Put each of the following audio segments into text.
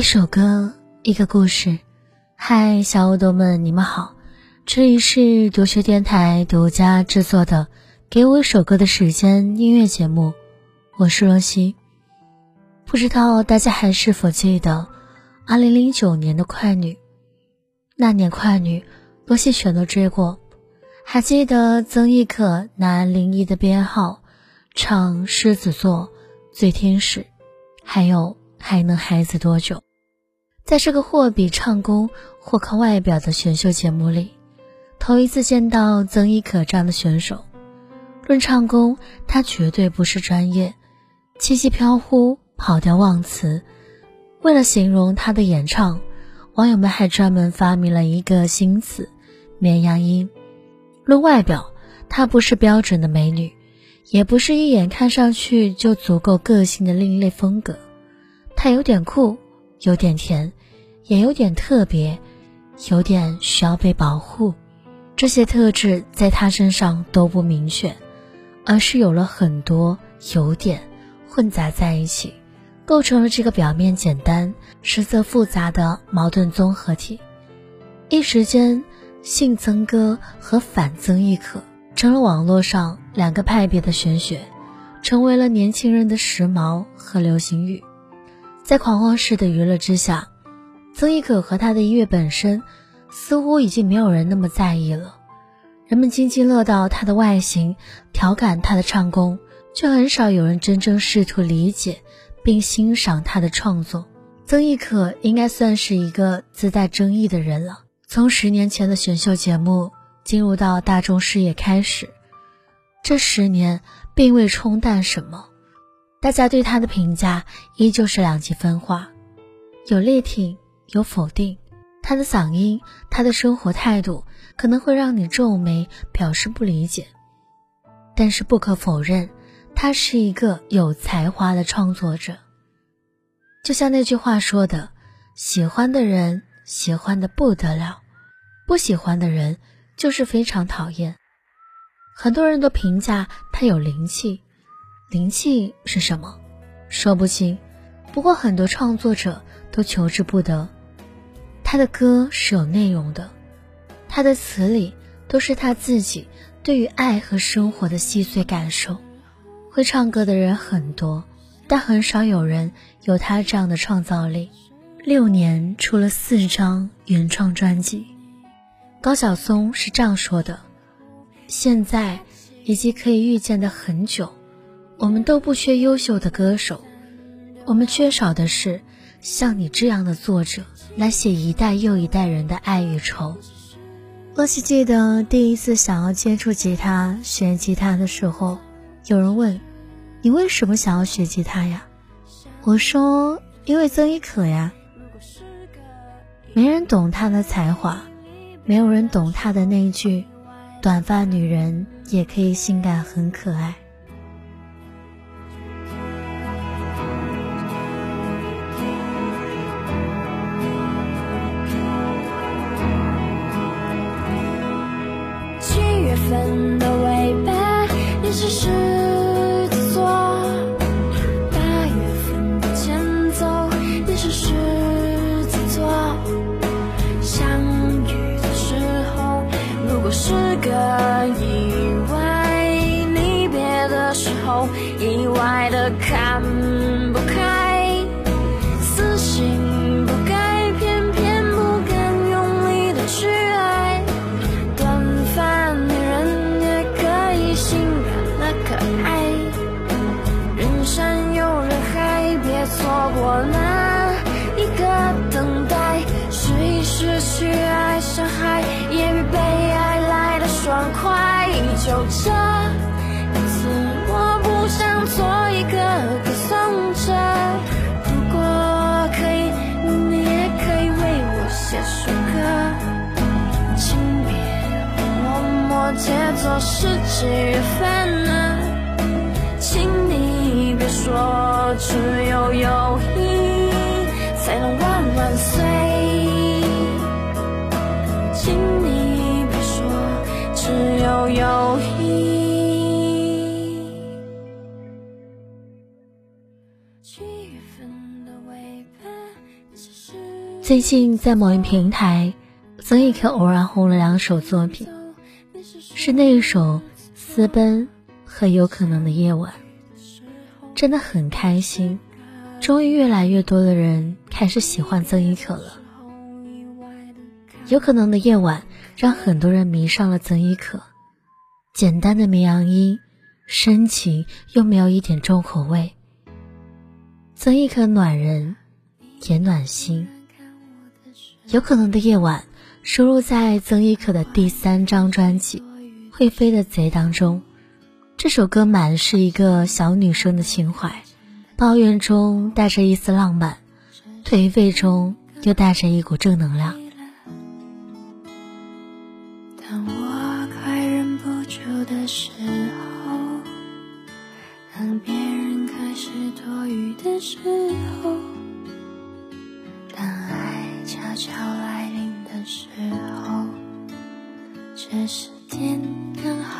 一首歌，一个故事。嗨，小耳朵们，你们好，这里是读学电台独家制作的《给我一首歌的时间》音乐节目，我是若曦。不知道大家还是否记得2009年的快女？那年快女，罗西全都追过。还记得曾轶可拿零一的编号唱《狮子座》《醉天使》，还有。还能孩子多久？在这个或比唱功或靠外表的选秀节目里，头一次见到曾轶可这样的选手。论唱功，她绝对不是专业，气息飘忽，跑调忘词。为了形容她的演唱，网友们还专门发明了一个新词“绵羊音”。论外表，她不是标准的美女，也不是一眼看上去就足够个性的另类风格。她有点酷，有点甜，也有点特别，有点需要被保护。这些特质在他身上都不明确，而是有了很多有点混杂在一起，构成了这个表面简单、实则复杂的矛盾综合体。一时间，性曾哥和反曾轶可成了网络上两个派别的玄学，成为了年轻人的时髦和流行语。在狂欢式的娱乐之下，曾轶可和她的音乐本身似乎已经没有人那么在意了。人们津津乐道她的外形，调侃她的唱功，却很少有人真正试图理解并欣赏她的创作。曾轶可应该算是一个自带争议的人了。从十年前的选秀节目进入到大众视野开始，这十年并未冲淡什么。大家对他的评价依旧是两极分化，有力挺，有否定。他的嗓音，他的生活态度，可能会让你皱眉表示不理解。但是不可否认，他是一个有才华的创作者。就像那句话说的：“喜欢的人喜欢的不得了，不喜欢的人就是非常讨厌。”很多人都评价他有灵气。灵气是什么？说不清。不过很多创作者都求之不得。他的歌是有内容的，他的词里都是他自己对于爱和生活的细碎感受。会唱歌的人很多，但很少有人有他这样的创造力。六年出了四张原创专辑。高晓松是这样说的：现在以及可以预见的很久。我们都不缺优秀的歌手，我们缺少的是像你这样的作者来写一代又一代人的爱与愁。洛西记得第一次想要接触吉他、学吉他的时候，有人问：“你为什么想要学吉他呀？”我说：“因为曾轶可呀。”没人懂他的才华，没有人懂他的那句：“短发女人也可以性感很可爱。”摩羯座是几月份呢？请你别说只有友谊才能万万岁，请你别说只有友谊。七月份的尾巴。最近在某一平台，曾轶可偶然红了两首作品，是那一首《私奔》和《有可能的夜晚》，真的很开心。终于越来越多的人开始喜欢曾轶可了。有可能的夜晚让很多人迷上了曾轶可，简单的绵羊音，深情又没有一点重口味。曾轶可暖人，也暖心。有可能的夜晚收录在曾轶可的第三张专辑《会飞的贼》当中。这首歌满是一个小女生的情怀。抱怨中带着一丝浪漫，颓废中又带着一股正能量。当我快忍不住的时候，当别人开始多余的时候，当爱悄悄来临的时候，这时天刚好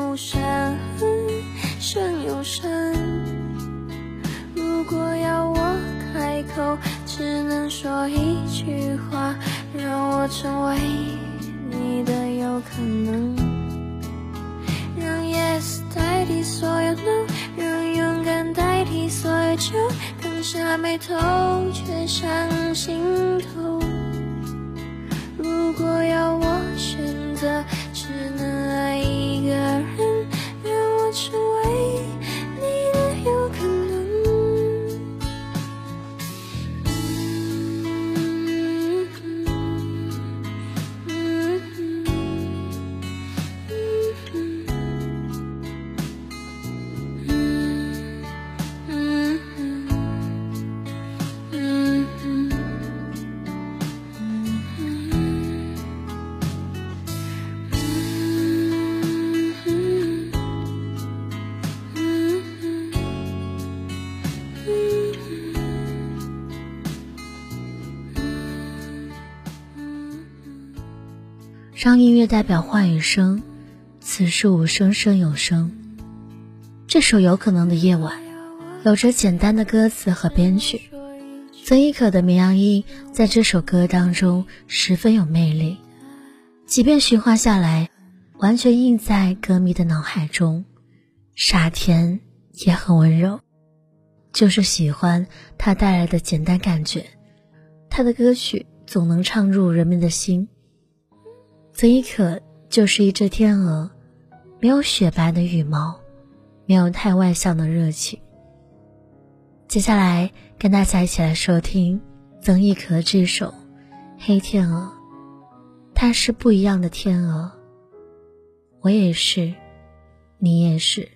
无声，声有声。如果要我开口，只能说一句话，让我成为你的有可能。让 yes 代替所有 no，让勇敢代替所有酒，放下眉头，却上心头。如果要我选择，让音乐代表话语声，此时无声胜有声。这首有可能的夜晚，有着简单的歌词和编曲。曾轶可的绵羊音在这首歌当中十分有魅力，即便循环下来，完全印在歌迷的脑海中。傻甜也很温柔，就是喜欢他带来的简单感觉。他的歌曲总能唱入人们的心。曾轶可就是一只天鹅，没有雪白的羽毛，没有太外向的热情。接下来跟大家一起来收听曾轶可这首《黑天鹅》。它是不一样的天鹅，我也是，你也是。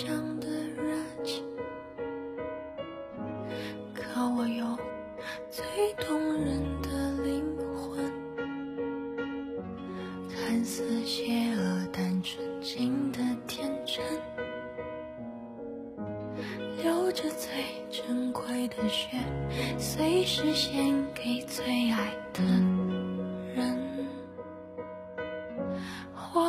想的热情，可我有最动人的灵魂。看似邪恶但纯净的天真，流着最珍贵的血，随时献给最爱的人。我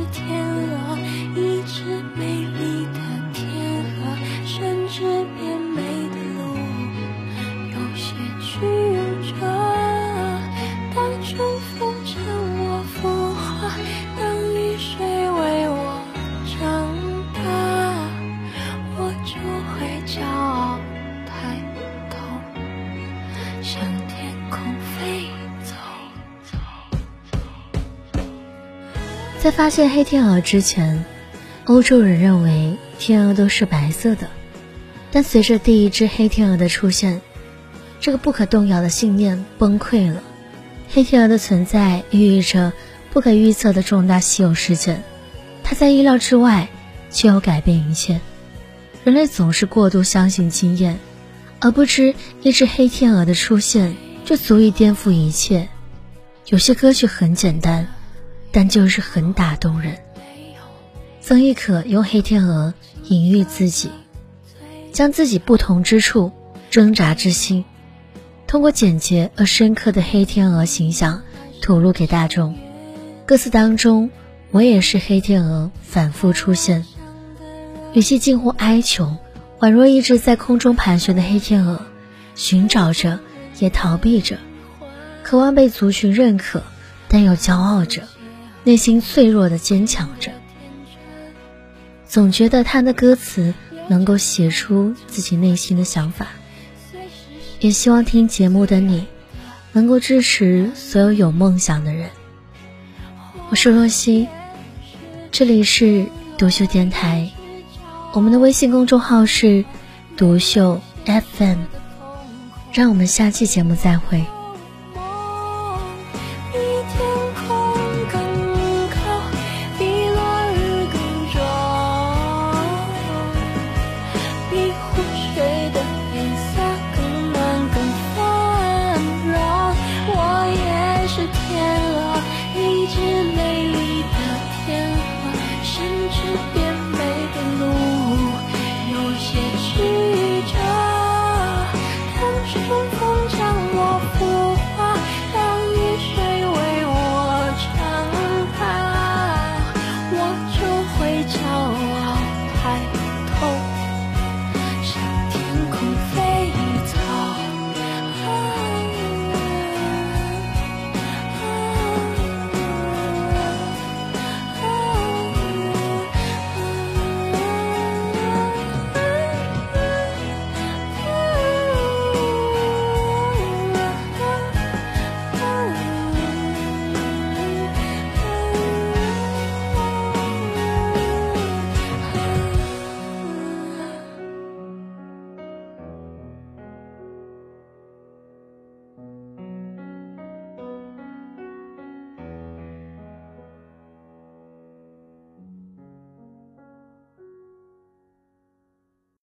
是天在发现黑天鹅之前，欧洲人认为天鹅都是白色的。但随着第一只黑天鹅的出现，这个不可动摇的信念崩溃了。黑天鹅的存在寓意着不可预测的重大稀有事件，它在意料之外，却又改变一切。人类总是过度相信经验，而不知一只黑天鹅的出现就足以颠覆一切。有些歌曲很简单。但就是很打动人。曾轶可用黑天鹅隐喻自己，将自己不同之处、挣扎之心，通过简洁而深刻的黑天鹅形象吐露给大众。歌词当中，我也是黑天鹅反复出现，语气近乎哀求，宛若一只在空中盘旋的黑天鹅，寻找着，也逃避着，渴望被族群认可，但又骄傲着。内心脆弱的坚强着，总觉得他的歌词能够写出自己内心的想法。也希望听节目的你，能够支持所有有梦想的人。我是若曦，这里是独秀电台，我们的微信公众号是独秀 FM。让我们下期节目再会。春风将我